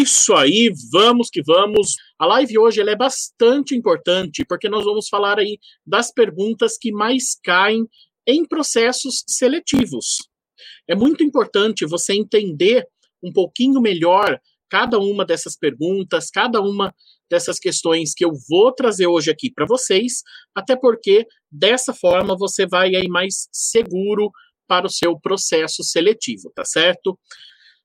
Isso aí, vamos que vamos. A live hoje é bastante importante porque nós vamos falar aí das perguntas que mais caem em processos seletivos. É muito importante você entender um pouquinho melhor cada uma dessas perguntas, cada uma dessas questões que eu vou trazer hoje aqui para vocês, até porque dessa forma você vai aí mais seguro para o seu processo seletivo, tá certo?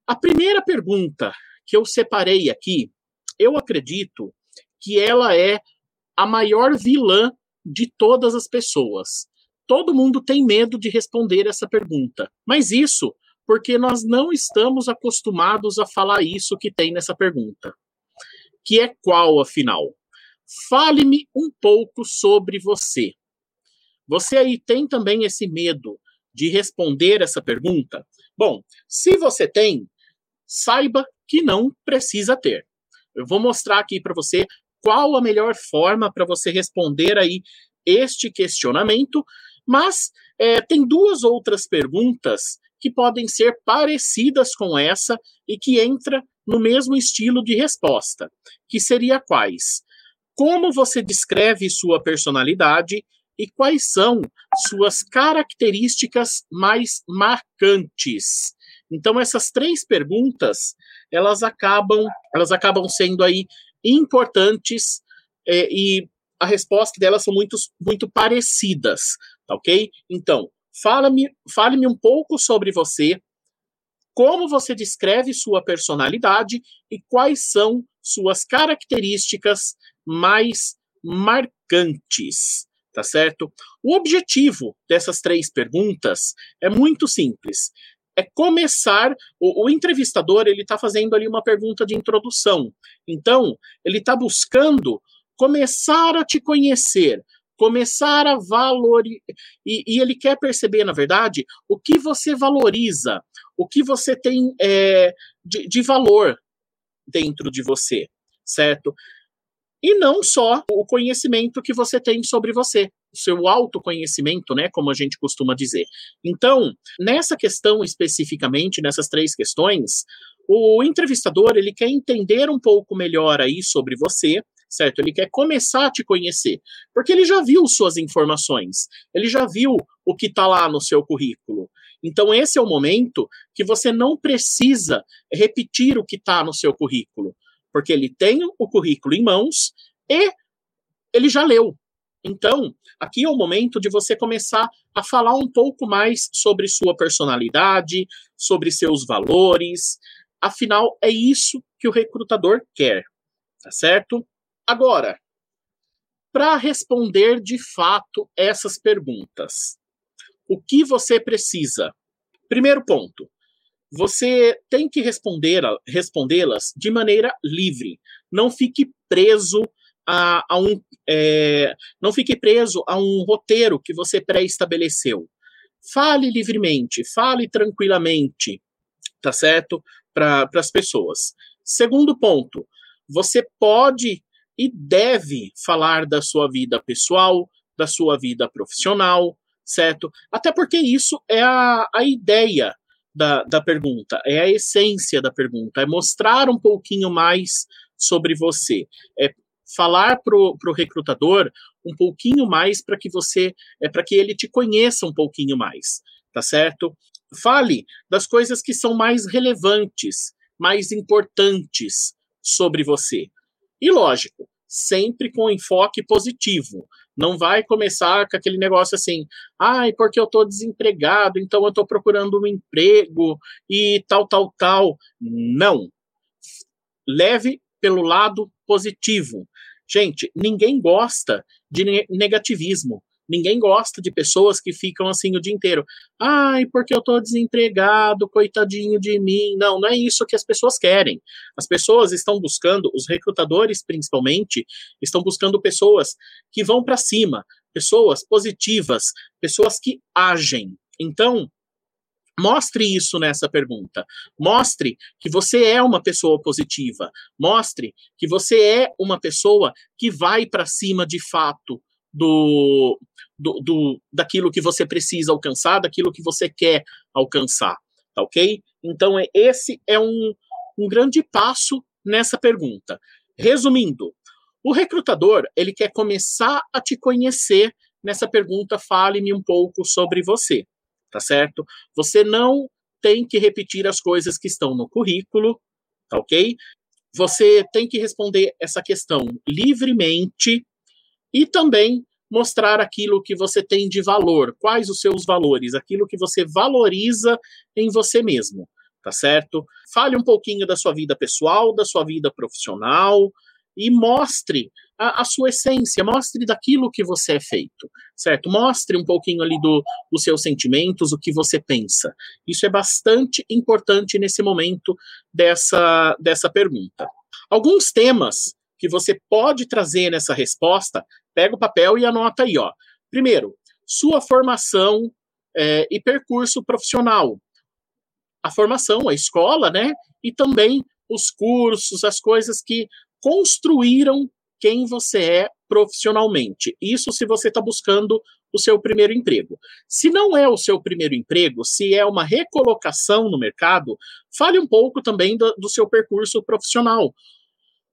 A primeira pergunta que eu separei aqui, eu acredito que ela é a maior vilã de todas as pessoas. Todo mundo tem medo de responder essa pergunta, mas isso porque nós não estamos acostumados a falar isso que tem nessa pergunta. Que é qual, afinal? Fale-me um pouco sobre você. Você aí tem também esse medo de responder essa pergunta? Bom, se você tem, saiba que não precisa ter. Eu vou mostrar aqui para você qual a melhor forma para você responder aí este questionamento, mas é, tem duas outras perguntas que podem ser parecidas com essa e que entra no mesmo estilo de resposta, que seria quais? Como você descreve sua personalidade e quais são suas características mais marcantes? Então essas três perguntas, elas acabam, elas acabam sendo aí importantes é, e a resposta delas são muito, muito parecidas, tá ok? Então, fala-me fale um pouco sobre você, como você descreve sua personalidade e quais são suas características mais marcantes, tá certo? O objetivo dessas três perguntas é muito simples é começar. O, o entrevistador ele está fazendo ali uma pergunta de introdução. Então ele está buscando começar a te conhecer, começar a valorizar. E, e, ele quer perceber, na verdade, o que você valoriza, o que você tem é, de, de valor dentro de você, certo? E não só o conhecimento que você tem sobre você seu autoconhecimento, né, como a gente costuma dizer. Então, nessa questão especificamente, nessas três questões, o entrevistador ele quer entender um pouco melhor aí sobre você, certo? Ele quer começar a te conhecer, porque ele já viu suas informações, ele já viu o que está lá no seu currículo. Então, esse é o momento que você não precisa repetir o que está no seu currículo, porque ele tem o currículo em mãos e ele já leu, então, aqui é o momento de você começar a falar um pouco mais sobre sua personalidade, sobre seus valores. Afinal, é isso que o recrutador quer, tá certo? Agora, para responder de fato essas perguntas, o que você precisa? Primeiro ponto, você tem que respondê-las de maneira livre. Não fique preso a, a um. É, não fique preso a um roteiro que você pré-estabeleceu. Fale livremente, fale tranquilamente, tá certo? Para as pessoas. Segundo ponto, você pode e deve falar da sua vida pessoal, da sua vida profissional, certo? Até porque isso é a, a ideia da, da pergunta, é a essência da pergunta, é mostrar um pouquinho mais sobre você, é falar para o recrutador um pouquinho mais para que você, é para que ele te conheça um pouquinho mais, tá certo? Fale das coisas que são mais relevantes, mais importantes sobre você. E lógico, sempre com enfoque positivo. Não vai começar com aquele negócio assim, ai, porque eu estou desempregado, então eu estou procurando um emprego e tal, tal, tal. Não. Leve pelo lado positivo. Gente, ninguém gosta de negativismo. Ninguém gosta de pessoas que ficam assim o dia inteiro. Ai, porque eu tô desempregado, coitadinho de mim. Não, não é isso que as pessoas querem. As pessoas estão buscando, os recrutadores principalmente, estão buscando pessoas que vão para cima, pessoas positivas, pessoas que agem. Então, Mostre isso nessa pergunta. Mostre que você é uma pessoa positiva. Mostre que você é uma pessoa que vai para cima de fato do, do, do, daquilo que você precisa alcançar, daquilo que você quer alcançar. Tá ok? Então, é, esse é um, um grande passo nessa pergunta. Resumindo, o recrutador, ele quer começar a te conhecer nessa pergunta, fale-me um pouco sobre você, tá certo? Você não tem que repetir as coisas que estão no currículo, tá ok? Você tem que responder essa questão livremente e também mostrar aquilo que você tem de valor, quais os seus valores, aquilo que você valoriza em você mesmo, tá certo? Fale um pouquinho da sua vida pessoal, da sua vida profissional e mostre a, a, sua essência, mostre daquilo que você é feito, certo? Mostre um pouquinho ali do, dos seus sentimentos, o que você pensa. Isso é bastante importante nesse momento dessa, dessa pergunta. Alguns temas que você pode trazer nessa resposta pega o papel e anota aí, ó. Primeiro, sua formação é, e percurso profissional. A formação, a escola, né? E também os cursos, as coisas que construíram quem você é profissionalmente. Isso se você está buscando o seu primeiro emprego. Se não é o seu primeiro emprego, se é uma recolocação no mercado, fale um pouco também do, do seu percurso profissional.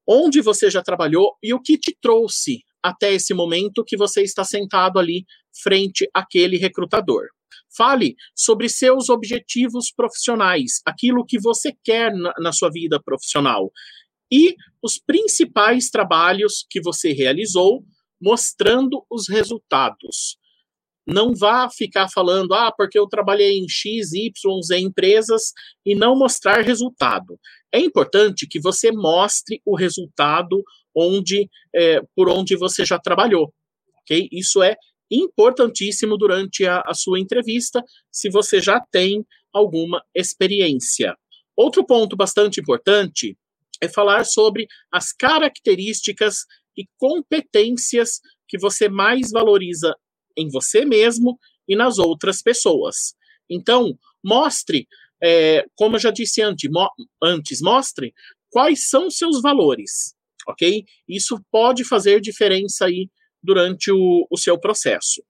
Onde você já trabalhou e o que te trouxe até esse momento que você está sentado ali frente àquele recrutador. Fale sobre seus objetivos profissionais, aquilo que você quer na, na sua vida profissional e os principais trabalhos que você realizou, mostrando os resultados. Não vá ficar falando, ah, porque eu trabalhei em X, Y, Z empresas e não mostrar resultado. É importante que você mostre o resultado onde, é, por onde você já trabalhou. ok? Isso é importantíssimo durante a, a sua entrevista, se você já tem alguma experiência. Outro ponto bastante importante é falar sobre as características e competências que você mais valoriza em você mesmo e nas outras pessoas. Então, mostre, é, como eu já disse antes, mo antes, mostre quais são seus valores ok? Isso pode fazer diferença aí durante o, o seu processo.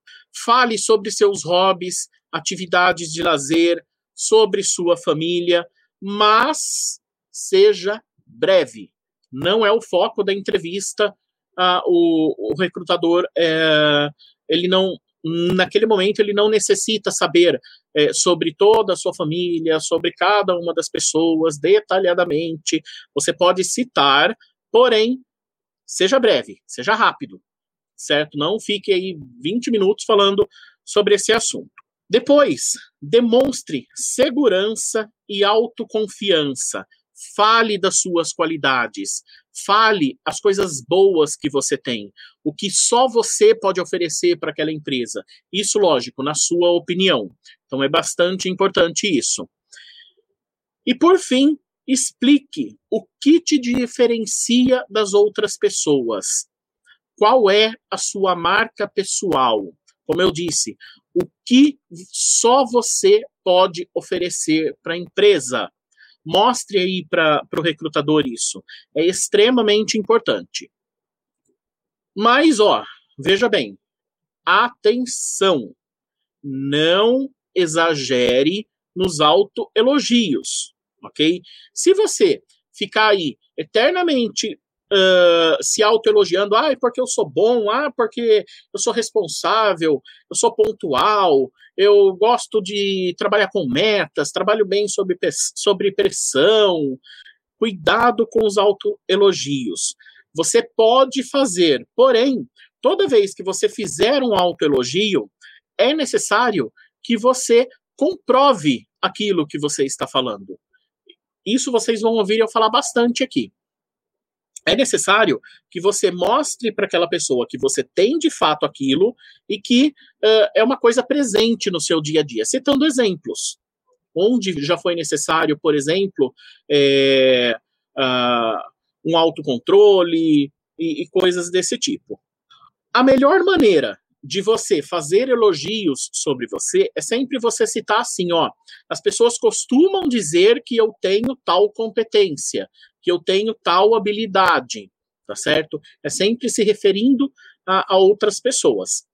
Fale sobre seus hobbies, atividades de lazer, sobre sua família, mas seja breve. Não é o foco da entrevista. Ah, o, o, recrutador, é, ele não, naquele momento, ele não necessita saber é, sobre toda a sua família, sobre cada uma das pessoas detalhadamente. Você pode citar Porém, seja breve, seja rápido, certo? Não fique aí 20 minutos falando sobre esse assunto. Depois, demonstre segurança e autoconfiança. Fale das suas qualidades. Fale as coisas boas que você tem. O que só você pode oferecer para aquela empresa. Isso, lógico, na sua opinião. Então, é bastante importante isso. E, por fim, Explique o que te diferencia das outras pessoas. Qual é a sua marca pessoal? Como eu disse, o que só você pode oferecer para a empresa. Mostre aí para o recrutador isso. É extremamente importante. Mas, ó, veja bem, atenção, não exagere nos autoelogios ok? Se você ficar aí eternamente uh, se autoelogiando, ah, porque eu sou bom, ah, porque eu sou responsável, eu sou pontual, eu gosto de trabalhar com metas, trabalho bem sob, sobre pressão, cuidado com os autoelogios. Você pode fazer, porém, toda vez que você fizer um autoelogio, é necessário que você comprove aquilo que você está falando. Isso vocês vão ouvir eu falar bastante aqui. É necessário que você mostre para aquela pessoa que você tem de fato aquilo e que uh, é uma coisa presente no seu dia a dia, citando exemplos. Onde já foi necessário, por exemplo, é, uh, um autocontrole e, e coisas desse tipo. A melhor maneira de você fazer elogios sobre você é sempre você citar assim, ó, as pessoas costumam dizer que eu tenho tal competência, que eu tenho tal habilidade, tá certo? É sempre se referindo a, a outras pessoas.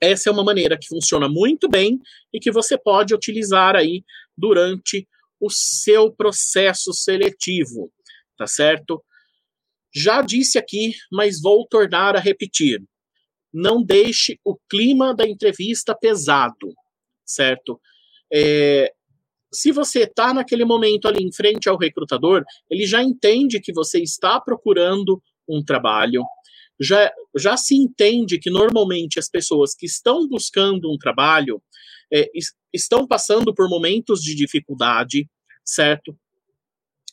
Essa é uma maneira que funciona muito bem e que você pode utilizar aí durante o seu processo seletivo tá certo? Já disse aqui, mas vou tornar a repetir. Não deixe o clima da entrevista pesado, certo? É, se você está naquele momento ali em frente ao recrutador, ele já entende que você está procurando um trabalho, já, já se entende que normalmente as pessoas que estão buscando um trabalho é, estão passando por momentos de dificuldade, certo?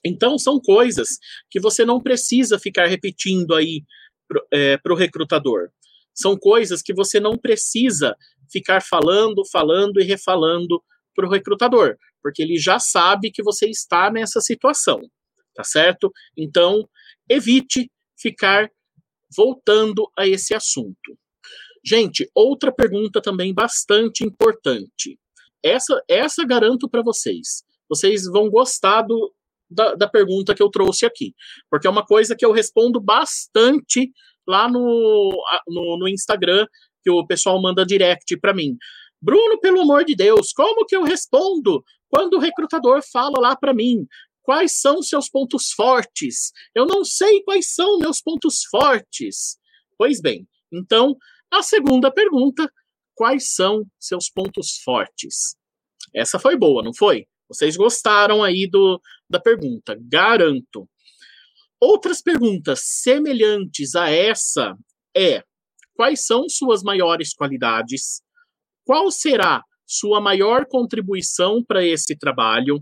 Então, são coisas que você não precisa ficar repetindo aí para o é, recrutador. São coisas que você não precisa ficar falando, falando e refalando para o recrutador, porque ele já sabe que você está nessa situação, tá certo? Então, evite ficar voltando a esse assunto. Gente, outra pergunta também bastante importante. Essa, essa garanto para vocês. Vocês vão gostar do, da, da pergunta que eu trouxe aqui, porque é uma coisa que eu respondo bastante lá no, no, no Instagram, que o pessoal manda direct para mim. Bruno, pelo amor de Deus, como que eu respondo quando o recrutador fala lá para mim? Quais são seus pontos fortes? Eu não sei quais são meus pontos fortes. Pois bem, então, a segunda pergunta: quais são seus pontos fortes? Essa foi boa, não foi? Vocês gostaram aí do, da pergunta, garanto. Outras perguntas semelhantes a essa é: quais são suas maiores qualidades? Qual será sua maior contribuição para esse trabalho?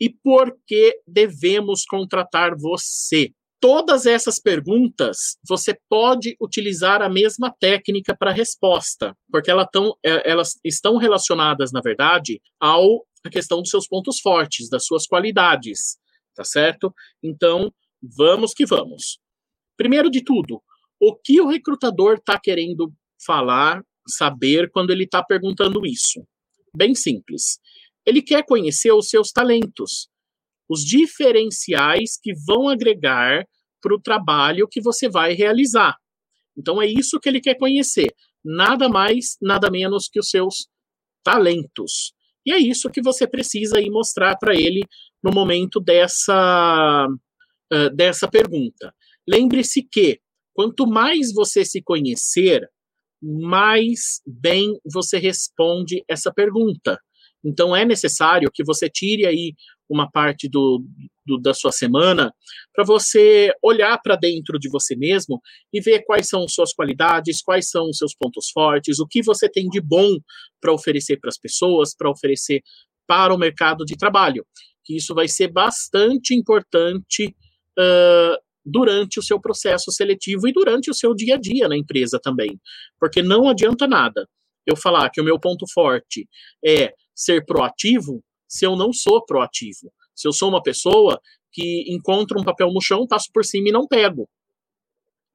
E por que devemos contratar você? Todas essas perguntas, você pode utilizar a mesma técnica para resposta, porque elas, tão, é, elas estão relacionadas, na verdade, ao a questão dos seus pontos fortes, das suas qualidades, tá certo? Então, vamos que vamos. Primeiro de tudo, o que o recrutador está querendo falar, saber quando ele está perguntando isso? Bem simples. Ele quer conhecer os seus talentos, os diferenciais que vão agregar para o trabalho que você vai realizar. Então é isso que ele quer conhecer, nada mais, nada menos que os seus talentos. E é isso que você precisa aí mostrar para ele no momento dessa, uh, dessa pergunta. Lembre-se que quanto mais você se conhecer, mais bem você responde essa pergunta. Então é necessário que você tire aí uma parte do, do da sua semana para você olhar para dentro de você mesmo e ver quais são suas qualidades, quais são os seus pontos fortes, o que você tem de bom para oferecer para as pessoas, para oferecer para o mercado de trabalho. Que isso vai ser bastante importante uh, durante o seu processo seletivo e durante o seu dia a dia na empresa também. Porque não adianta nada eu falar que o meu ponto forte é ser proativo se eu não sou proativo. Se eu sou uma pessoa que encontra um papel no chão, passo por cima e não pego.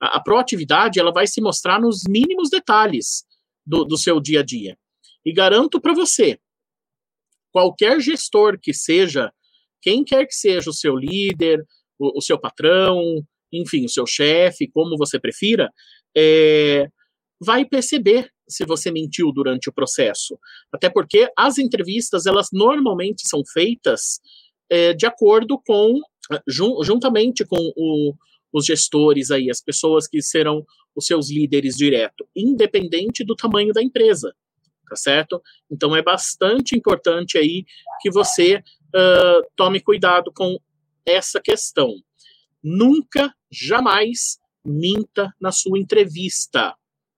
A, a proatividade ela vai se mostrar nos mínimos detalhes do, do seu dia a dia. E garanto para você, qualquer gestor que seja, quem quer que seja o seu líder, o, o seu patrão, enfim, o seu chefe, como você prefira, é, vai perceber se você mentiu durante o processo. Até porque as entrevistas, elas normalmente são feitas é, de acordo com, jun, juntamente com o, os gestores aí, as pessoas que serão os seus líderes direto, independente do tamanho da empresa, tá certo? Então é bastante importante aí que você uh, tome cuidado com essa questão. Nunca, jamais minta na sua entrevista,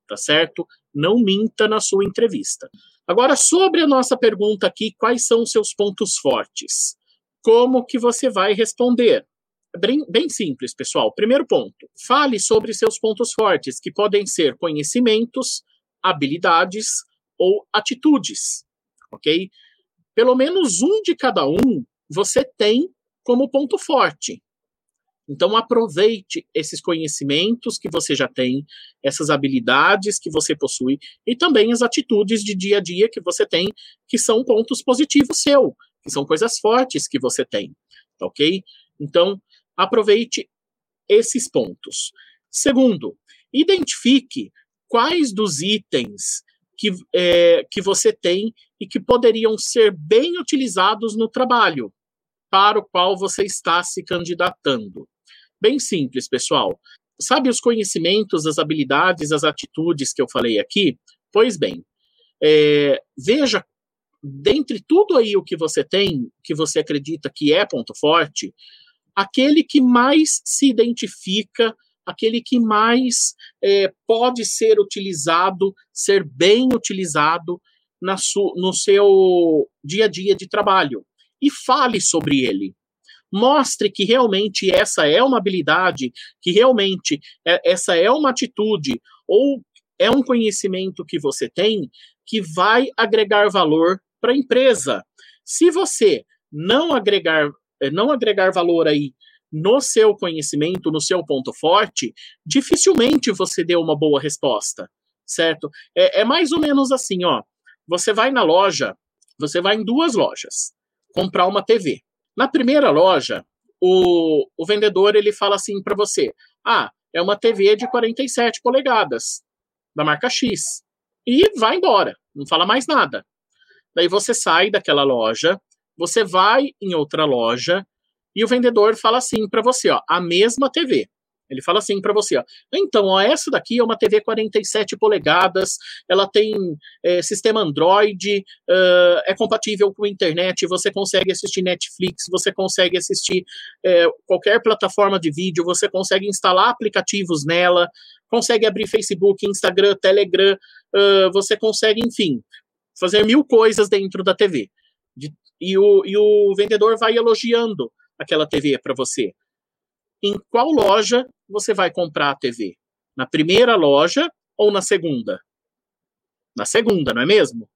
tá certo? não minta na sua entrevista. Agora, sobre a nossa pergunta aqui, quais são os seus pontos fortes? Como que você vai responder? Bem, bem simples, pessoal. Primeiro ponto, fale sobre seus pontos fortes, que podem ser conhecimentos, habilidades ou atitudes, ok? Pelo menos um de cada um você tem como ponto forte. Então, aproveite esses conhecimentos que você já tem, essas habilidades que você possui e também as atitudes de dia a dia que você tem, que são pontos positivos seu, que são coisas fortes que você tem, tá ok? Então, aproveite esses pontos. Segundo, identifique quais dos itens que, é, que você tem e que poderiam ser bem utilizados no trabalho para o qual você está se candidatando. Bem simples, pessoal. Sabe os conhecimentos, as habilidades, as atitudes que eu falei aqui? Pois bem, é, veja, dentre tudo aí o que você tem, que você acredita que é ponto forte, aquele que mais se identifica, aquele que mais é, pode ser utilizado, ser bem utilizado na no seu dia a dia de trabalho. E fale sobre ele. Mostre que realmente essa é uma habilidade, que realmente é, essa é uma atitude, ou é um conhecimento que você tem que vai agregar valor para a empresa. Se você não agregar, eh, não agregar valor aí no seu conhecimento, no seu ponto forte, dificilmente você deu uma boa resposta, certo? É, é mais ou menos assim, ó. Você vai na loja, você vai em duas lojas comprar uma TV. Na primeira loja, o, o vendedor ele fala assim para você: ah, é uma TV de 47 polegadas da marca X e vai embora, não fala mais nada. Daí você sai daquela loja, você vai em outra loja e o vendedor fala assim para você, ó, a mesma TV. Ele fala assim para você, ó, então, ó, essa daqui é uma TV 47 polegadas, ela tem é, sistema Android, uh, é compatível com a internet, você consegue assistir Netflix, você consegue assistir é, qualquer plataforma de vídeo, você consegue instalar aplicativos nela, consegue abrir Facebook, Instagram, Telegram, uh, você consegue, enfim, fazer mil coisas dentro da TV. De, e, o, e o vendedor vai elogiando aquela TV para você em qual loja você vai comprar a TV? Na primeira loja ou na segunda? Na segunda, não é mesmo?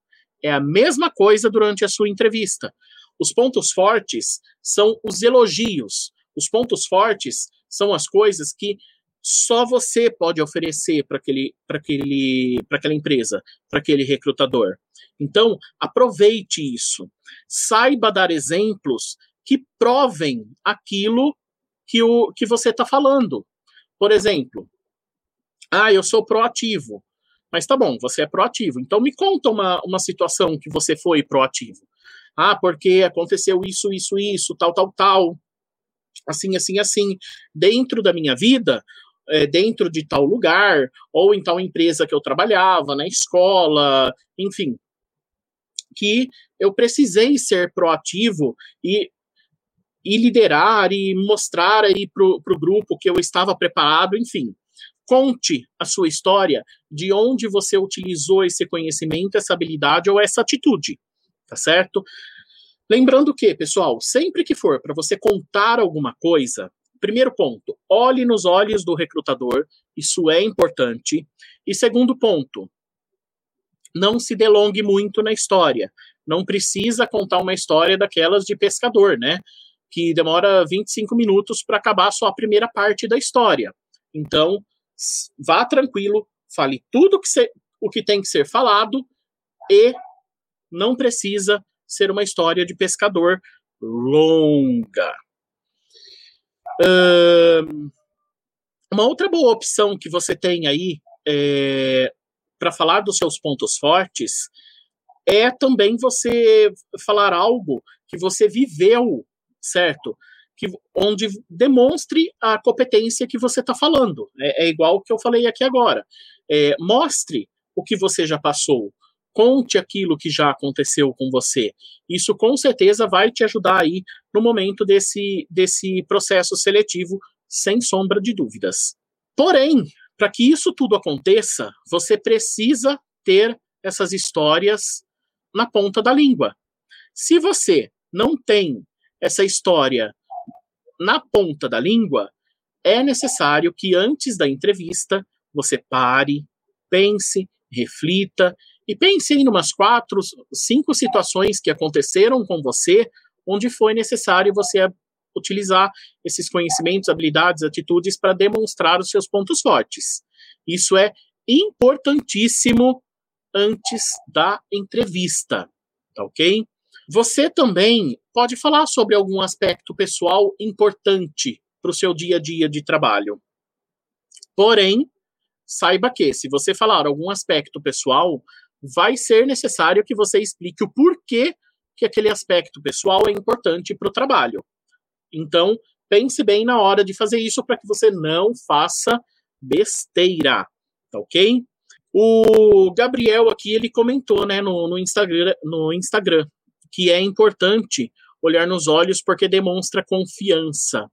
É a mesma coisa durante a sua entrevista. Os pontos fortes são os elogios. Os pontos fortes são as coisas que só você pode oferecer para aquele, aquele, aquela empresa, para aquele recrutador. Então, aproveite isso. Saiba dar exemplos que provem aquilo que, o, que você está falando. Por exemplo, ah, eu sou proativo. Mas tá bom, você é proativo. Então me conta uma, uma situação que você foi proativo. Ah, porque aconteceu isso, isso, isso, tal, tal, tal. Assim, assim, assim. Dentro da minha vida, é, dentro de tal lugar, ou em tal empresa que eu trabalhava, na escola, enfim. Que eu precisei ser proativo e e liderar e mostrar aí para o grupo que eu estava preparado, enfim. Conte a sua história de onde você utilizou esse conhecimento, essa habilidade ou essa atitude, tá certo? Lembrando que, pessoal, sempre que for para você contar alguma coisa, primeiro ponto, olhe nos olhos do recrutador, isso é importante. E segundo ponto, não se delongue muito na história. Não precisa contar uma história daquelas de pescador, né? Que demora 25 minutos para acabar só a primeira parte da história. Então, vá tranquilo, fale tudo que o que tem que ser falado e não precisa ser uma história de pescador longa. Um, uma outra boa opção que você tem aí é, para falar dos seus pontos fortes é também você falar algo que você viveu certo? Que, onde demonstre a competência que você está falando. É, é, igual o que eu falei aqui agora. É, mostre o que você já passou. Conte aquilo que já aconteceu com você. Isso com certeza vai te ajudar aí no momento desse, desse processo seletivo, sem sombra de dúvidas. Porém, para que isso tudo aconteça, você precisa ter essas histórias na ponta da língua. Se você não tem essa história na ponta da língua, é necessário que antes da entrevista você pare, pense, reflita e pense em umas quatro, cinco situações que aconteceram com você, onde foi necessário você utilizar esses conhecimentos, habilidades, atitudes para demonstrar os seus pontos fortes. Isso é importantíssimo antes da entrevista, tá ok? Você também pode falar sobre algum aspecto pessoal importante para o seu dia a dia de trabalho. Porém, saiba que, se você falar algum aspecto pessoal, vai ser necessário que você explique o porquê que aquele aspecto pessoal é importante para o trabalho. Então, pense bem na hora de fazer isso para que você não faça besteira, tá ok? O Gabriel aqui ele comentou, né, no, no Instagram, no Instagram, que é importante olhar nos olhos porque demonstra confiança.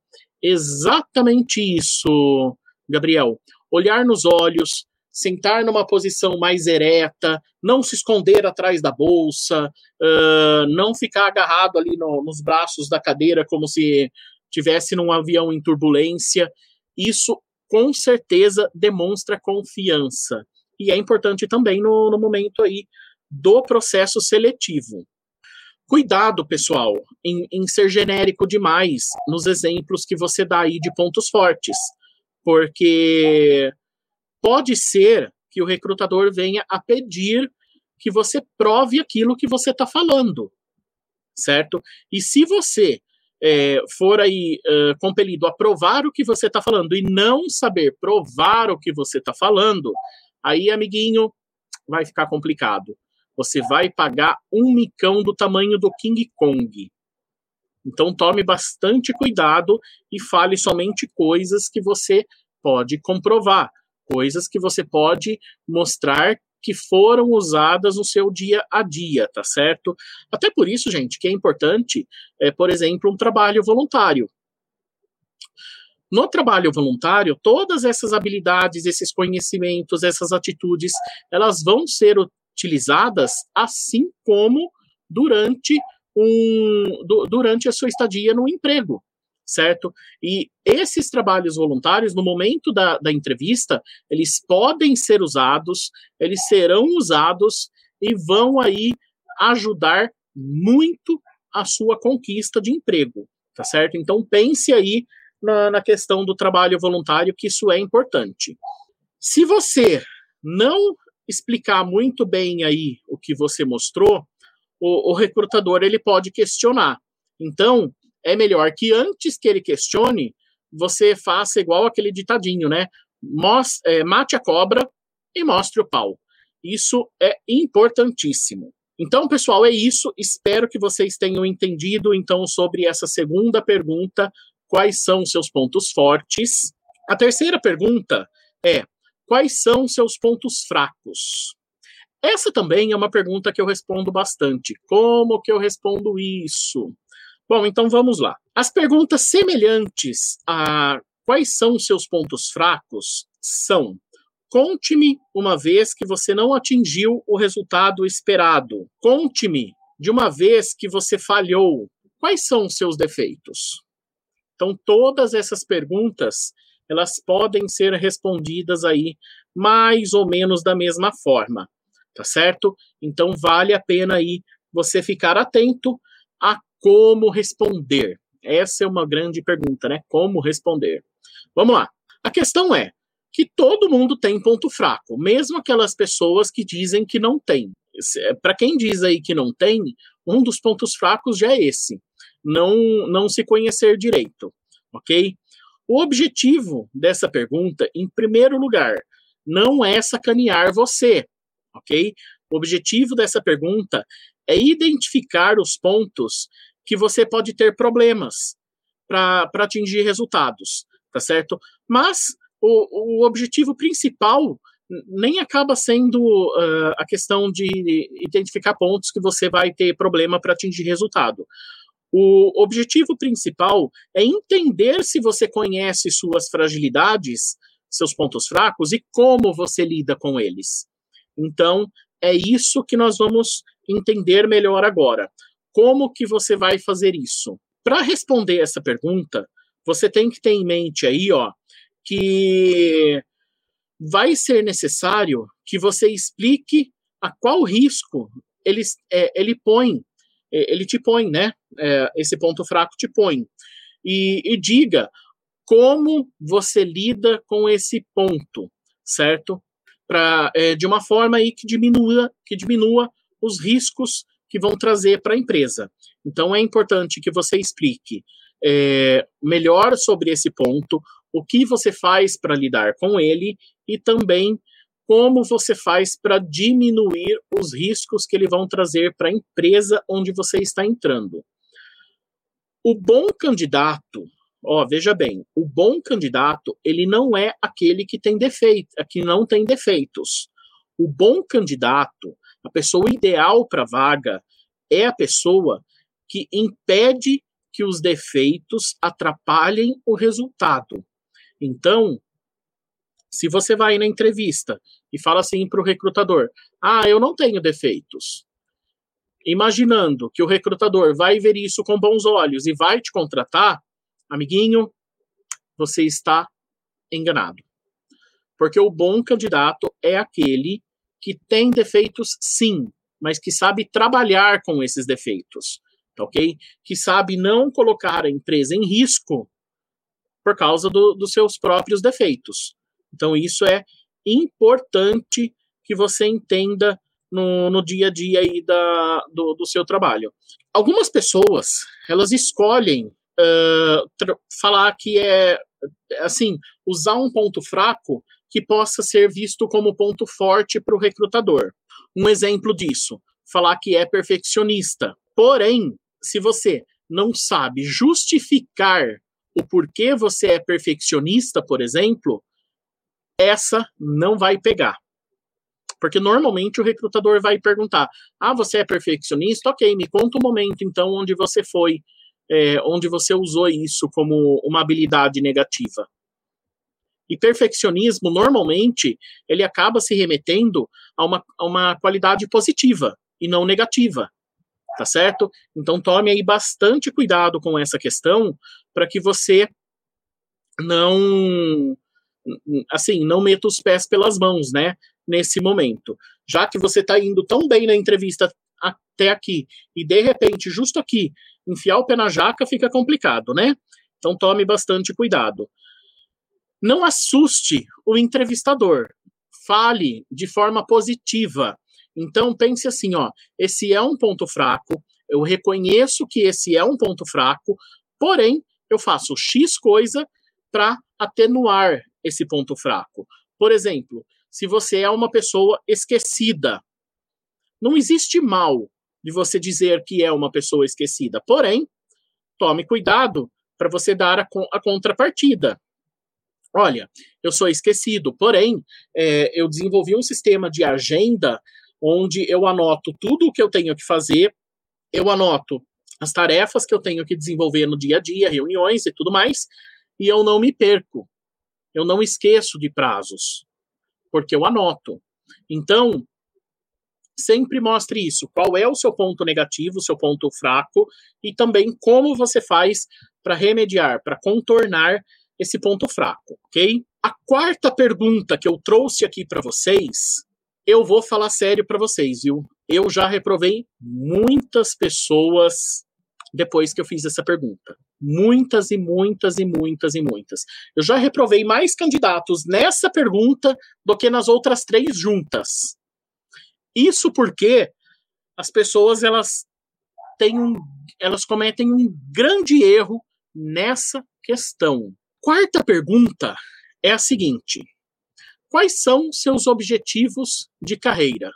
Exatamente isso, Gabriel. Olhar nos olhos, sentar numa posição mais ereta, não se esconder atrás da bolsa, uh, não ficar agarrado ali no, nos braços da cadeira como se tivesse num avião em turbulência. Isso com certeza demonstra confiança. E é importante também no, no momento aí do processo seletivo. Cuidado, pessoal, em, em, ser genérico demais nos exemplos que você dá aí de pontos fortes, porque pode ser que o recrutador venha a pedir que você prove aquilo que você está falando, certo? E se você é, for aí uh, compelido a provar o que você está falando e não saber provar o que você está falando, aí, amiguinho, vai ficar complicado. Você vai pagar um micão do tamanho do King Kong. Então tome bastante cuidado e fale somente coisas que você pode comprovar coisas que você pode mostrar que foram usadas no seu dia a dia, tá certo? Até por isso, gente, que é importante, é, por exemplo, um trabalho voluntário. No trabalho voluntário, todas essas habilidades, esses conhecimentos, essas atitudes, elas vão ser utilizadas assim como durante um, durante a sua estadia no emprego certo? E esses trabalhos voluntários, no momento da, da entrevista, eles podem ser usados, eles serão usados e vão aí ajudar muito a sua conquista de emprego, tá certo? Então pense aí na, na questão do trabalho voluntário, que isso é importante. Se você não explicar muito bem aí o que você mostrou, o, o recrutador ele pode questionar. Então, é melhor que antes que ele questione, você faça igual aquele ditadinho, né? Mos é, mate a cobra e mostre o pau. Isso é importantíssimo. Então, pessoal, é isso. Espero que vocês tenham entendido então sobre essa segunda pergunta, quais são seus pontos fortes. A terceira pergunta é: quais são seus pontos fracos? Essa também é uma pergunta que eu respondo bastante. Como que eu respondo isso? Bom, então vamos lá. As perguntas semelhantes a quais são seus pontos fracos são: conte-me uma vez que você não atingiu o resultado esperado. Conte-me de uma vez que você falhou. Quais são seus defeitos? Então, todas essas perguntas, elas podem ser respondidas aí mais ou menos da mesma forma, tá certo? Então, vale a pena aí você ficar atento a como responder? Essa é uma grande pergunta, né? Como responder? Vamos lá. A questão é que todo mundo tem ponto fraco, mesmo aquelas pessoas que dizem que não tem. É, Para quem diz aí que não tem, um dos pontos fracos já é esse: não, não se conhecer direito, ok? O objetivo dessa pergunta, em primeiro lugar, não é sacanear você, ok? O objetivo dessa pergunta é identificar os pontos que você pode ter problemas para atingir resultados, tá certo? Mas o, o objetivo principal nem acaba sendo uh, a questão de identificar pontos que você vai ter problema para atingir resultado. O objetivo principal é entender se você conhece suas fragilidades, seus pontos fracos e como você lida com eles. Então, é isso que nós vamos entender melhor agora. Como que você vai fazer isso? Para responder essa pergunta, você tem que ter em mente aí, ó, que vai ser necessário que você explique a qual risco ele, é, ele põe, é, ele te põe, né? É, esse ponto fraco te põe. E, e diga como você lida com esse ponto, certo? Pra, é, de uma forma aí que diminua, que diminua os riscos que vão trazer para a empresa. Então, é importante que você explique é, melhor sobre esse ponto, o que você faz para lidar com ele e também como você faz para diminuir os riscos que ele vão trazer para a empresa onde você está entrando. O bom candidato, Ó, veja bem, o bom candidato, ele não é aquele que tem defeito, que não tem defeitos. O bom candidato, a pessoa ideal para a vaga, é a pessoa que impede que os defeitos atrapalhem o resultado. Então, se você vai na entrevista e fala assim para o recrutador: Ah, eu não tenho defeitos. Imaginando que o recrutador vai ver isso com bons olhos e vai te contratar, amiguinho, você está enganado. Porque o bom candidato é aquele que tem defeitos, sim, mas que sabe trabalhar com esses defeitos, tá ok? Que sabe não colocar a empresa em risco por causa do, dos seus próprios defeitos. Então, isso é importante que você entenda no, no dia a dia aí da, do, do seu trabalho. Algumas pessoas, elas escolhem uh, falar que é, assim, usar um ponto fraco que possa ser visto como ponto forte para o recrutador. Um exemplo disso, falar que é perfeccionista. Porém, se você não sabe justificar o porquê você é perfeccionista, por exemplo, essa não vai pegar. Porque normalmente o recrutador vai perguntar: Ah, você é perfeccionista? Ok, me conta um momento então onde você foi, é, onde você usou isso como uma habilidade negativa. E perfeccionismo, normalmente, ele acaba se remetendo a uma, a uma qualidade positiva e não negativa. Tá certo? Então tome aí bastante cuidado com essa questão para que você não assim, não meta os pés pelas mãos, né, nesse momento. Já que você está indo tão bem na entrevista até aqui e de repente justo aqui enfiar o pé na jaca fica complicado, né? Então tome bastante cuidado. Não assuste o entrevistador. Fale de forma positiva. Então pense assim, ó, esse é um ponto fraco, eu reconheço que esse é um ponto fraco, porém eu faço X coisa para atenuar esse ponto fraco. Por exemplo, se você é uma pessoa esquecida, não existe mal de você dizer que é uma pessoa esquecida. Porém, tome cuidado para você dar a, a contrapartida. Olha, eu sou esquecido, porém, é, eu desenvolvi um sistema de agenda onde eu anoto tudo o que eu tenho que fazer, eu anoto as tarefas que eu tenho que desenvolver no dia a dia, reuniões e tudo mais, e eu não me perco. Eu não esqueço de prazos, porque eu anoto. Então, sempre mostre isso. Qual é o seu ponto negativo, o seu ponto fraco, e também como você faz para remediar, para contornar esse ponto fraco, ok? A quarta pergunta que eu trouxe aqui para vocês, eu vou falar sério para vocês, viu? Eu já reprovei muitas pessoas depois que eu fiz essa pergunta. Muitas e muitas e muitas e muitas. Eu já reprovei mais candidatos nessa pergunta do que nas outras três juntas. Isso porque as pessoas elas têm um, elas cometem um grande erro nessa questão. Quarta pergunta é a seguinte: quais são seus objetivos de carreira?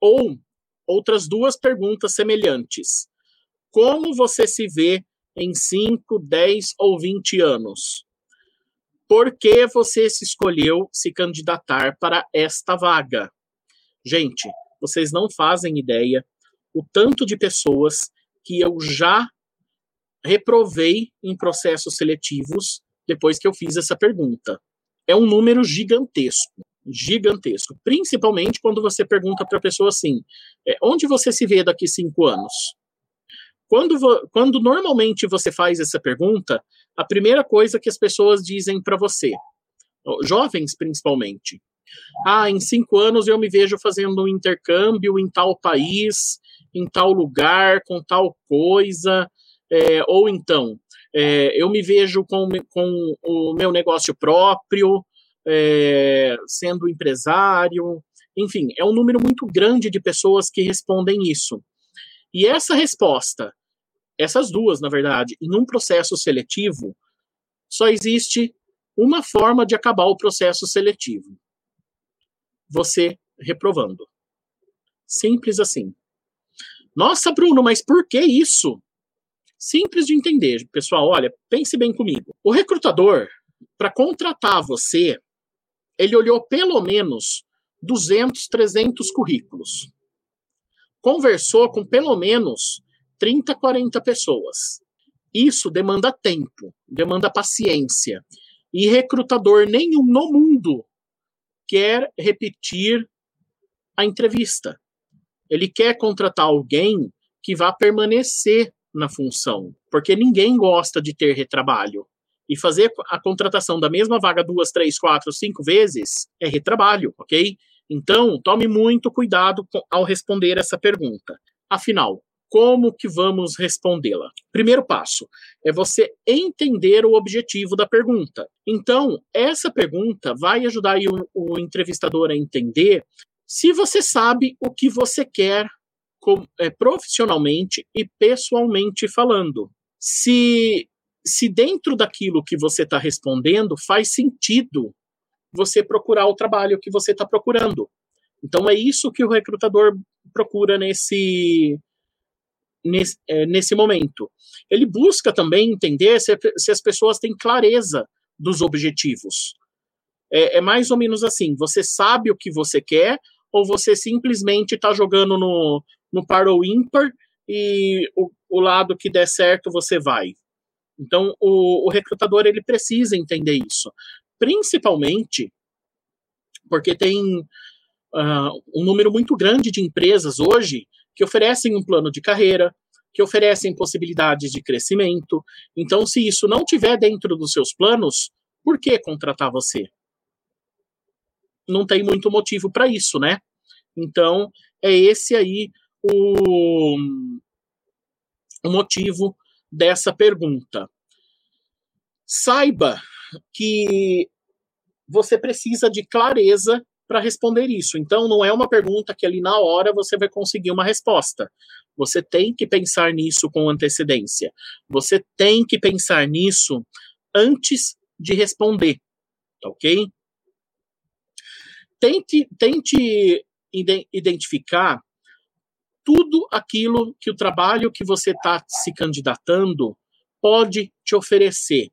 Ou outras duas perguntas semelhantes. Como você se vê em 5, 10 ou 20 anos? Por que você se escolheu se candidatar para esta vaga? Gente, vocês não fazem ideia o tanto de pessoas que eu já reprovei em processos seletivos depois que eu fiz essa pergunta. É um número gigantesco, gigantesco. Principalmente quando você pergunta para a pessoa assim: é, onde você se vê daqui cinco anos? Quando, quando normalmente você faz essa pergunta, a primeira coisa que as pessoas dizem para você, jovens principalmente, ah, em cinco anos eu me vejo fazendo um intercâmbio em tal país, em tal lugar, com tal coisa, é, ou então, é, eu me vejo com, com o meu negócio próprio, é, sendo empresário, enfim, é um número muito grande de pessoas que respondem isso. E essa resposta, essas duas, na verdade, em um processo seletivo, só existe uma forma de acabar o processo seletivo: você reprovando. Simples assim. Nossa, Bruno, mas por que isso? simples de entender, pessoal. Olha, pense bem comigo. O recrutador, para contratar você, ele olhou pelo menos 200, 300 currículos. Conversou com pelo menos 30, 40 pessoas. Isso demanda tempo, demanda paciência. E recrutador nenhum no mundo quer repetir a entrevista. Ele quer contratar alguém que vá permanecer na função, porque ninguém gosta de ter retrabalho. E fazer a contratação da mesma vaga duas, três, quatro, cinco vezes é retrabalho, ok? Então, tome muito cuidado ao responder essa pergunta. Afinal, como que vamos respondê-la? Primeiro passo é você entender o objetivo da pergunta. Então, essa pergunta vai ajudar o, o entrevistador a entender se você sabe o que você quer com, é, profissionalmente e pessoalmente falando. Se, se dentro daquilo que você está respondendo faz sentido você procurar o trabalho que você está procurando. Então é isso que o recrutador procura nesse, nesse, é, nesse momento. Ele busca também entender se, se, as pessoas têm clareza dos objetivos. É, é mais ou menos assim: você sabe o que você quer, ou você simplesmente está jogando no, no par ou ímpar e o, o, lado que der certo você vai. Então, o, o recrutador ele precisa entender isso, principalmente porque tem uh, um número muito grande de empresas hoje que oferecem um plano de carreira, que oferecem possibilidades de crescimento. Então, se isso não tiver dentro dos seus planos, por que contratar você? Não tem muito motivo para isso, né? Então, é esse aí o, o motivo dessa pergunta. Saiba que você precisa de clareza para responder isso. Então, não é uma pergunta que ali na hora você vai conseguir uma resposta. Você tem que pensar nisso com antecedência. Você tem que pensar nisso antes de responder, ok? Tente, tente identificar tudo aquilo que o trabalho que você está se candidatando pode te oferecer.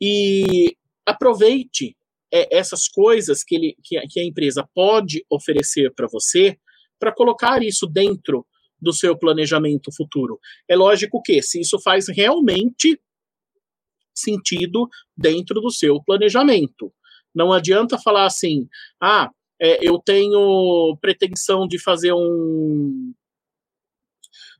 E aproveite é, essas coisas que, ele, que, que a empresa pode oferecer para você para colocar isso dentro do seu planejamento futuro. É lógico que, se isso faz realmente sentido dentro do seu planejamento. Não adianta falar assim, ah, é, eu tenho pretensão de fazer um.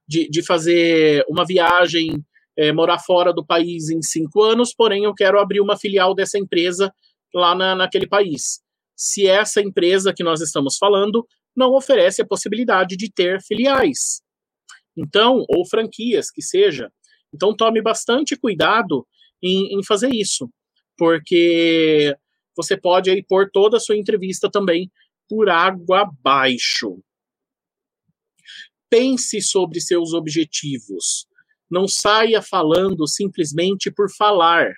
De, de fazer uma viagem, é, morar fora do país em cinco anos, porém eu quero abrir uma filial dessa empresa lá na, naquele país. Se essa empresa que nós estamos falando não oferece a possibilidade de ter filiais. Então, ou franquias, que seja. Então, tome bastante cuidado em, em fazer isso, porque você pode aí pôr toda a sua entrevista também por água abaixo. Pense sobre seus objetivos. Não saia falando simplesmente por falar.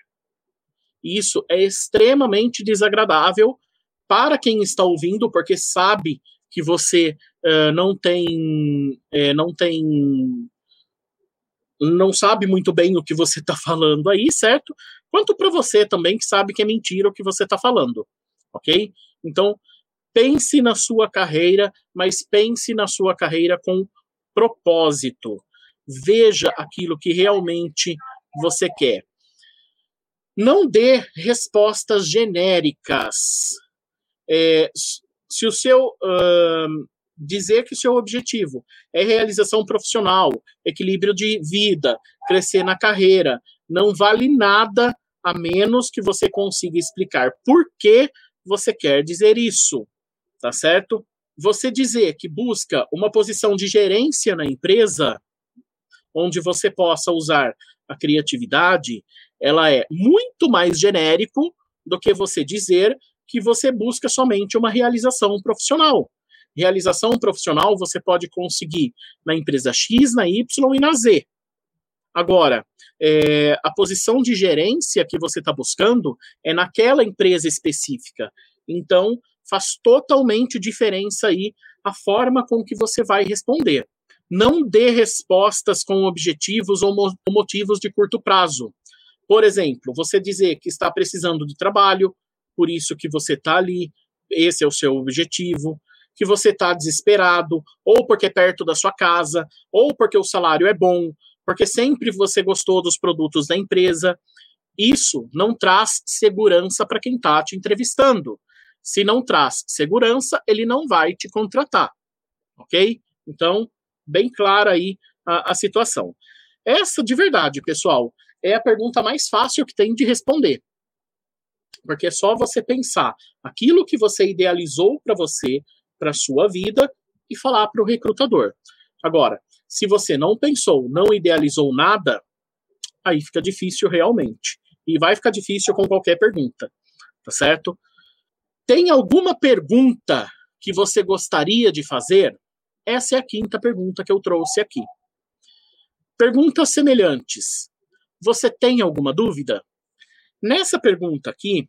Isso é extremamente desagradável para quem está ouvindo, porque sabe que você uh, não tem, uh, não tem, não sabe muito bem o que você está falando aí, certo? quanto para você também que sabe que é mentira o que você está falando, ok? Então, pense na sua carreira, mas pense na sua carreira com propósito. Veja aquilo que realmente você quer. Não dê respostas genéricas. É, se o seu uh, dizer que o seu objetivo é realização profissional, equilíbrio de vida, crescer na carreira, não vale nada a menos que você consiga explicar por que você quer dizer isso, tá certo? Você dizer que busca uma posição de gerência na empresa, onde você possa usar a criatividade, ela é muito mais genérico do que você dizer que você busca somente uma realização profissional. Realização profissional você pode conseguir na empresa X, na Y e na Z. Agora, é, a posição de gerência que você está buscando é naquela empresa específica. Então, faz totalmente diferença aí a forma com que você vai responder. Não dê respostas com objetivos ou motivos de curto prazo. Por exemplo, você dizer que está precisando de trabalho, por isso que você está ali, esse é o seu objetivo, que você está desesperado, ou porque é perto da sua casa, ou porque o salário é bom, porque sempre você gostou dos produtos da empresa. Isso não traz segurança para quem está te entrevistando. Se não traz segurança, ele não vai te contratar. Ok? Então, bem clara aí a, a situação. Essa, de verdade, pessoal, é a pergunta mais fácil que tem de responder. Porque é só você pensar aquilo que você idealizou para você, para sua vida, e falar para o recrutador. Agora, se você não pensou, não idealizou nada, aí fica difícil realmente. E vai ficar difícil com qualquer pergunta, tá certo? Tem alguma pergunta que você gostaria de fazer? Essa é a quinta pergunta que eu trouxe aqui. Perguntas semelhantes. Você tem alguma dúvida? Nessa pergunta aqui,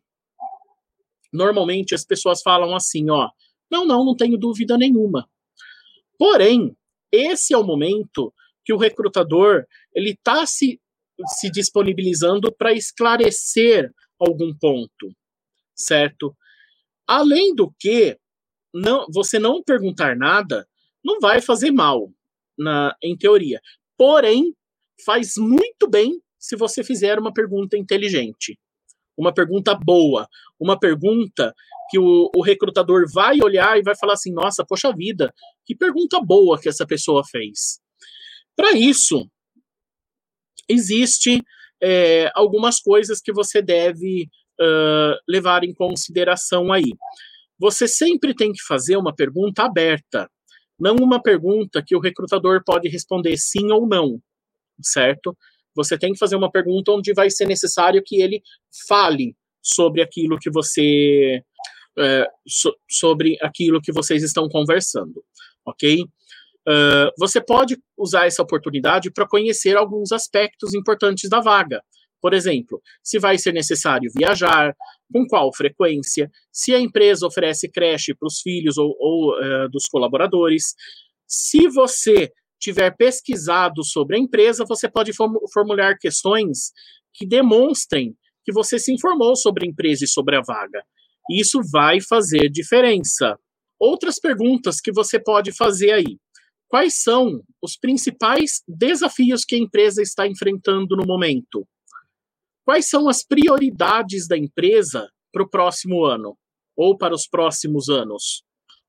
normalmente as pessoas falam assim, ó, não, não, não tenho dúvida nenhuma. Porém, esse é o momento que o recrutador ele está se, se disponibilizando para esclarecer algum ponto, certo? Além do que, não, você não perguntar nada não vai fazer mal, na, em teoria. Porém, faz muito bem se você fizer uma pergunta inteligente, uma pergunta boa, uma pergunta que o, o, recrutador vai olhar e vai falar assim: nossa, poxa vida, que pergunta boa que essa pessoa fez. Para isso, existe é, algumas coisas que você deve uh, levar em consideração aí. Você sempre tem que fazer uma pergunta aberta, não uma pergunta que o recrutador pode responder sim ou não, certo? Você tem que fazer uma pergunta onde vai ser necessário que ele fale sobre aquilo que você é, so, sobre aquilo que vocês estão conversando, ok? Uh, você pode usar essa oportunidade para conhecer alguns aspectos importantes da vaga. Por exemplo, se vai ser necessário viajar, com qual frequência, se a empresa oferece creche para os filhos ou, ou uh, dos colaboradores. Se você tiver pesquisado sobre a empresa, você pode formular questões que demonstrem que você se informou sobre a empresa e sobre a vaga. Isso vai fazer diferença. Outras perguntas que você pode fazer aí. Quais são os principais desafios que a empresa está enfrentando no momento? Quais são as prioridades da empresa para o próximo ano ou para os próximos anos?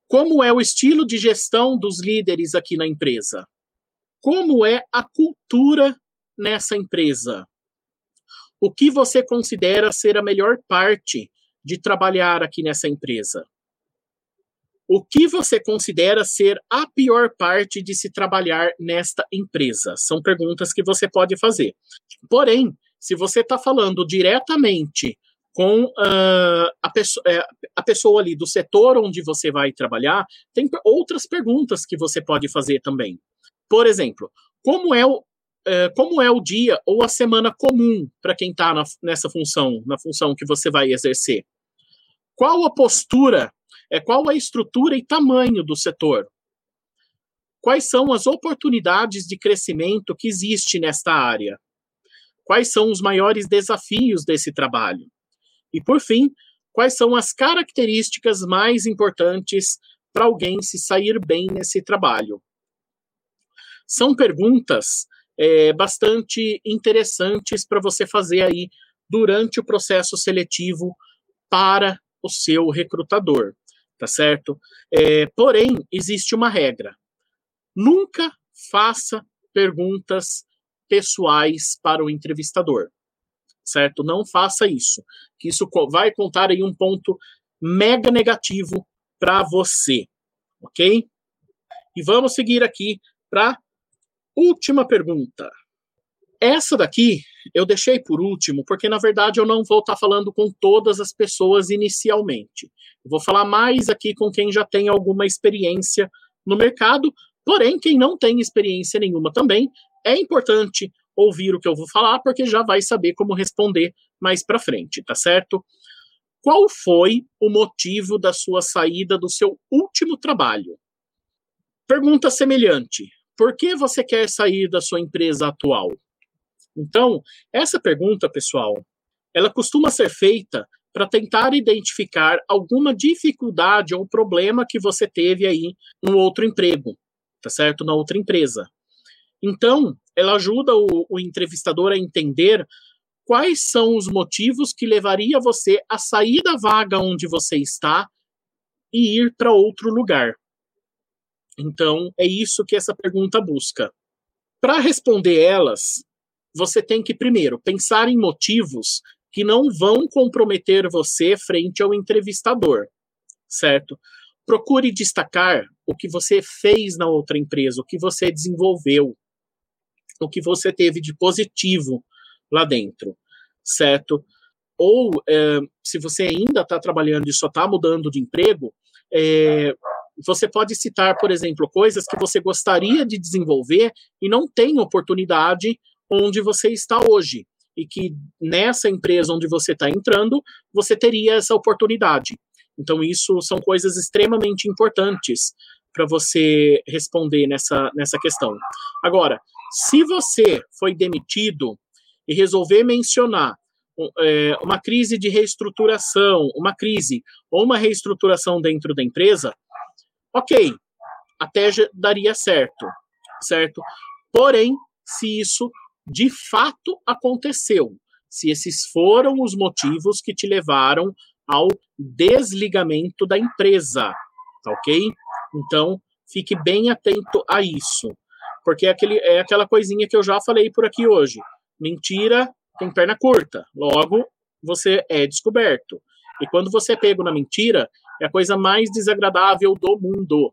Como é o estilo de gestão dos líderes aqui na empresa? Como é a cultura nessa empresa? O que você considera ser a melhor parte de trabalhar aqui nessa empresa? O que você considera ser a pior parte de se trabalhar nesta empresa? São perguntas que você pode fazer. Porém, se você está falando diretamente com uh, a, pessoa, é, a pessoa ali do setor onde você vai trabalhar, tem outras perguntas que você pode fazer também. Por exemplo, como é o, é, como é o dia ou a semana comum para quem está nessa função, na função que você vai exercer? Qual a postura, é, qual a estrutura e tamanho do setor? Quais são as oportunidades de crescimento que existe nesta área? Quais são os maiores desafios desse trabalho. E, por fim, quais são as características mais importantes para alguém se sair bem nesse trabalho. São perguntas é, bastante interessantes para você fazer aí durante o processo seletivo para o seu recrutador, tá certo? É, porém, existe uma regra: nunca faça perguntas pessoais para o entrevistador, certo? Não faça isso, que isso vai contar aí um ponto mega negativo para você, ok? E vamos seguir aqui para última pergunta. Essa daqui eu deixei por último, porque na verdade eu não vou estar tá falando com todas as pessoas inicialmente. Eu vou falar mais aqui com quem já tem alguma experiência no mercado, porém, quem não tem experiência nenhuma também, é importante ouvir o que eu vou falar, porque já vai saber como responder mais para frente, tá certo? Qual foi o motivo da sua saída do seu último trabalho? Pergunta semelhante. por que você quer sair da sua empresa atual? Então, essa pergunta, pessoal, ela costuma ser feita para tentar identificar alguma dificuldade ou problema que você teve aí no outro emprego, tá certo? Na outra empresa. Então, ela ajuda o, o entrevistador a entender quais são os motivos que levaria você a sair da vaga onde você está e ir para outro lugar. Então, é isso que essa pergunta busca. Para responder elas, você tem que, primeiro, pensar em motivos que não vão comprometer você frente ao entrevistador, certo? Procure destacar o que você fez na outra empresa, o que você desenvolveu, o que você teve de positivo lá dentro, certo? Ou, é, se você ainda está trabalhando e só está mudando de emprego, é, você pode citar, por exemplo, coisas que você gostaria de desenvolver e não tem oportunidade onde você está hoje. E que nessa empresa onde você está entrando, você teria essa oportunidade. Então, isso são coisas extremamente importantes para você responder nessa, nessa questão. Agora, se você foi demitido e resolver mencionar é, uma crise de reestruturação, uma crise ou uma reestruturação dentro da empresa, ok, até daria certo, certo? Porém, se isso de fato aconteceu, se esses foram os motivos que te levaram ao desligamento da empresa, tá ok? Então, fique bem atento a isso, porque é, aquele, é aquela coisinha que eu já falei por aqui hoje. Mentira tem perna curta, logo você é descoberto. E quando você é pego na mentira, é a coisa mais desagradável do mundo,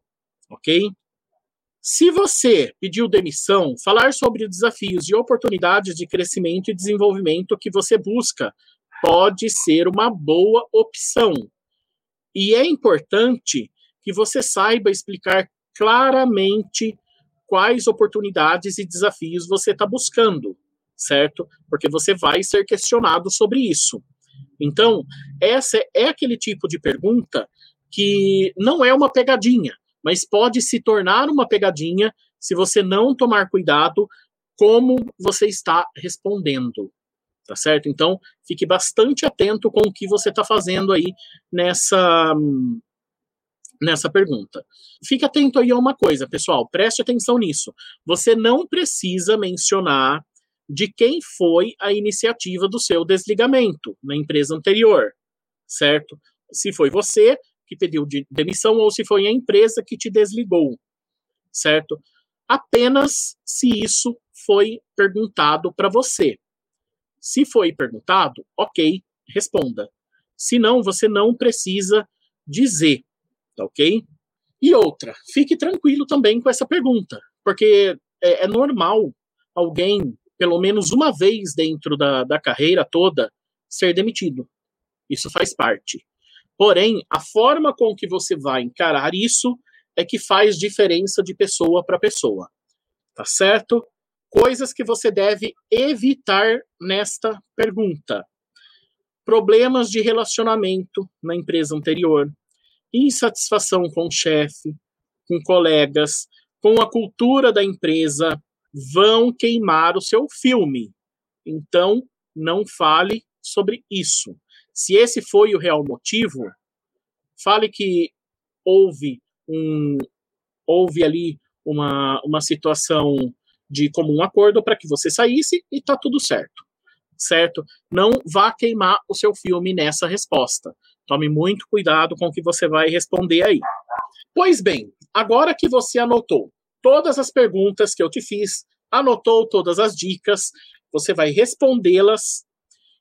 ok? Se você pediu demissão, falar sobre desafios e oportunidades de crescimento e desenvolvimento que você busca pode ser uma boa opção. E é importante que você saiba explicar claramente quais oportunidades e desafios você está buscando, certo? Porque você vai ser questionado sobre isso. Então, essa é aquele tipo de pergunta que não é uma pegadinha, mas pode se tornar uma pegadinha se você não tomar cuidado como você está respondendo. Tá certo? Então, fique bastante atento com o que você está fazendo aí nessa, nessa pergunta. Fique atento aí a uma coisa, pessoal, preste atenção nisso. Você não precisa mencionar de quem foi a iniciativa do seu desligamento na empresa anterior, certo? Se foi você que pediu de demissão ou se foi a empresa que te desligou, certo? Apenas se isso foi perguntado para você. Se foi perguntado, ok, responda. Se não, você não precisa dizer, tá ok? E outra, fique tranquilo também com essa pergunta, porque é, é normal alguém pelo menos uma vez dentro da, da carreira toda, ser demitido. Isso faz parte. Porém, a forma com que você vai encarar isso é que faz diferença de pessoa para pessoa. Tá certo? Coisas que você deve evitar nesta pergunta: problemas de relacionamento na empresa anterior, insatisfação com o chefe, com colegas, com a cultura da empresa, vão queimar o seu filme. Então, não fale sobre isso. Se esse foi o real motivo, fale que houve um houve ali uma, uma situação de comum acordo para que você saísse e tá tudo certo. Certo? Não vá queimar o seu filme nessa resposta. Tome muito cuidado com o que você vai responder aí. Pois bem, agora que você anotou todas as perguntas que eu te fiz, anotou todas as dicas, você vai respondê-las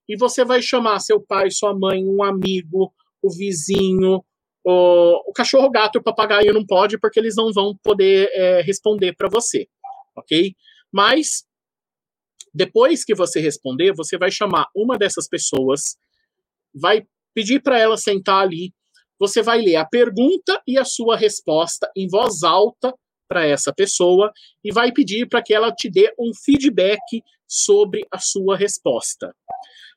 e você vai chamar seu pai, sua mãe, um amigo, o vizinho, o, o cachorro, o gato e o papagaio não pode porque eles não vão poder é, responder para você, ok? Mas depois que você responder, você vai chamar uma dessas pessoas, vai pedir para ela sentar ali, você vai ler a pergunta e a sua resposta em voz alta para essa pessoa e vai pedir para que ela te dê um feedback sobre a sua resposta.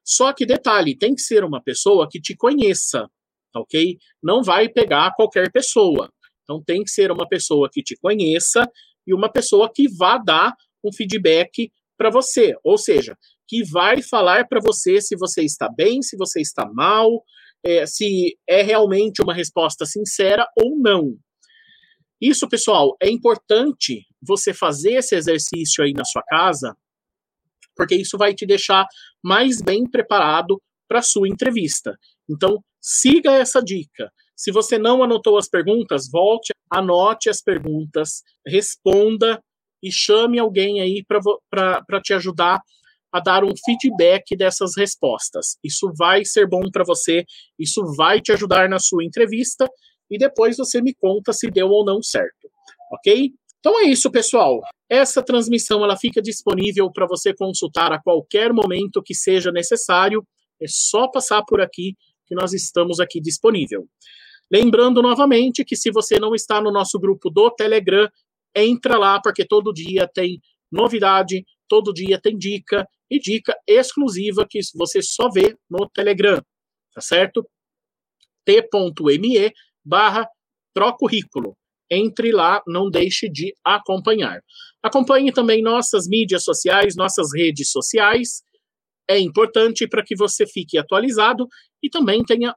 Só que detalhe, tem que ser uma pessoa que te conheça, ok? Não vai pegar qualquer pessoa. Então tem que ser uma pessoa que te conheça e uma pessoa que vá dar um feedback para você, ou seja, que vai falar para você se você está bem, se você está mal, é, se é realmente uma resposta sincera ou não. Isso, pessoal, é importante você fazer esse exercício aí na sua casa, porque isso vai te deixar mais bem preparado para a sua entrevista. Então, siga essa dica. Se você não anotou as perguntas, volte, anote as perguntas, responda e chame alguém aí para te ajudar a dar um feedback dessas respostas. Isso vai ser bom para você, isso vai te ajudar na sua entrevista e depois você me conta se deu ou não certo, ok? Então é isso, pessoal. Essa transmissão ela fica disponível para você consultar a qualquer momento que seja necessário. É só passar por aqui que nós estamos aqui disponível. Lembrando novamente que se você não está no nosso grupo do Telegram, entra lá porque todo dia tem novidade, todo dia tem dica e dica exclusiva que você só vê no Telegram, tá certo? t.me barra Procurrículo. Entre lá, não deixe de acompanhar. Acompanhe também nossas mídias sociais, nossas redes sociais. É importante para que você fique atualizado e também tenha,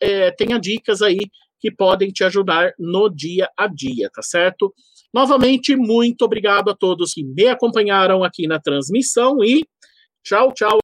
é, tenha dicas aí que podem te ajudar no dia a dia, tá certo? Novamente, muito obrigado a todos que me acompanharam aqui na transmissão e tchau, tchau.